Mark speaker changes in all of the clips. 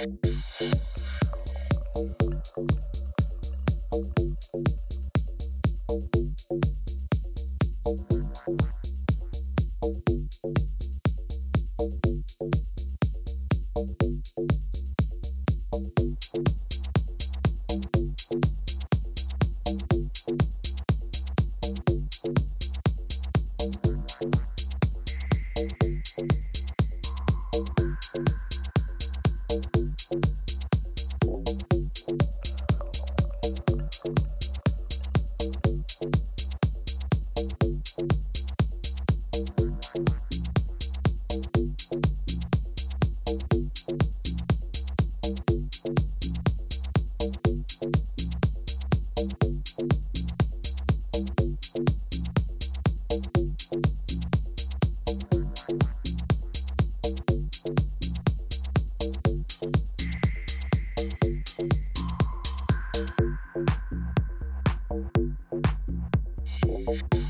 Speaker 1: Thank you. Bye.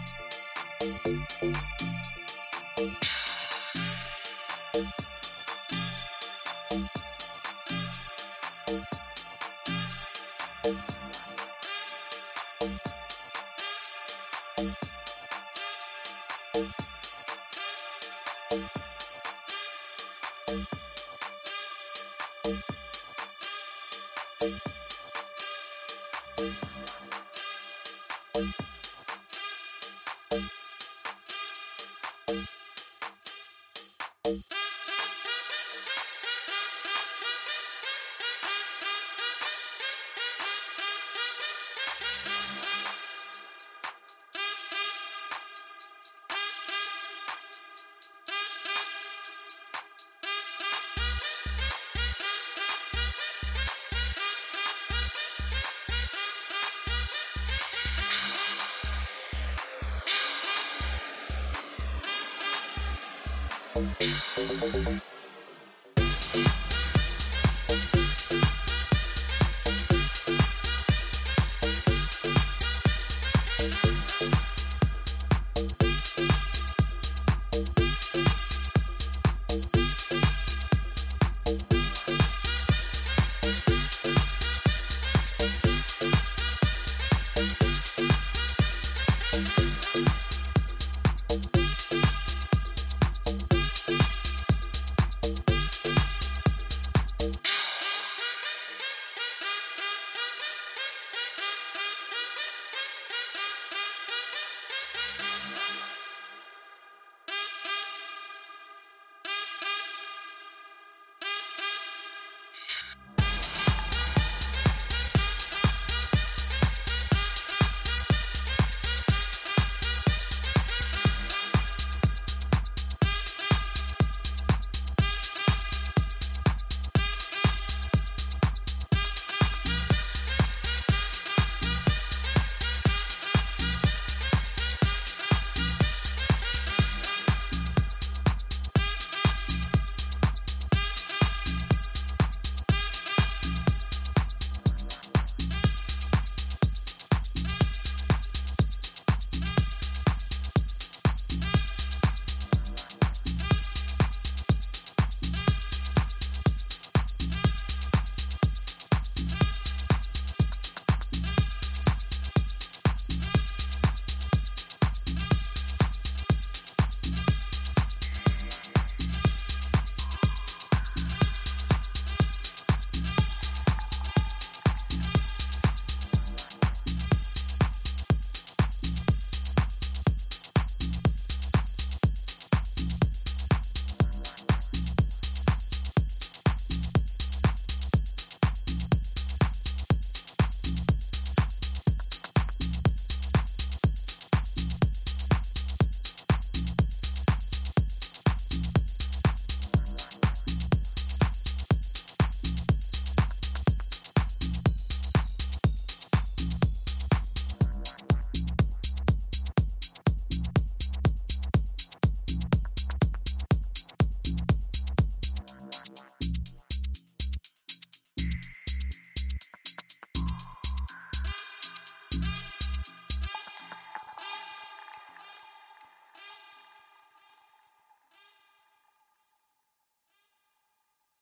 Speaker 1: Thanks. Thank you.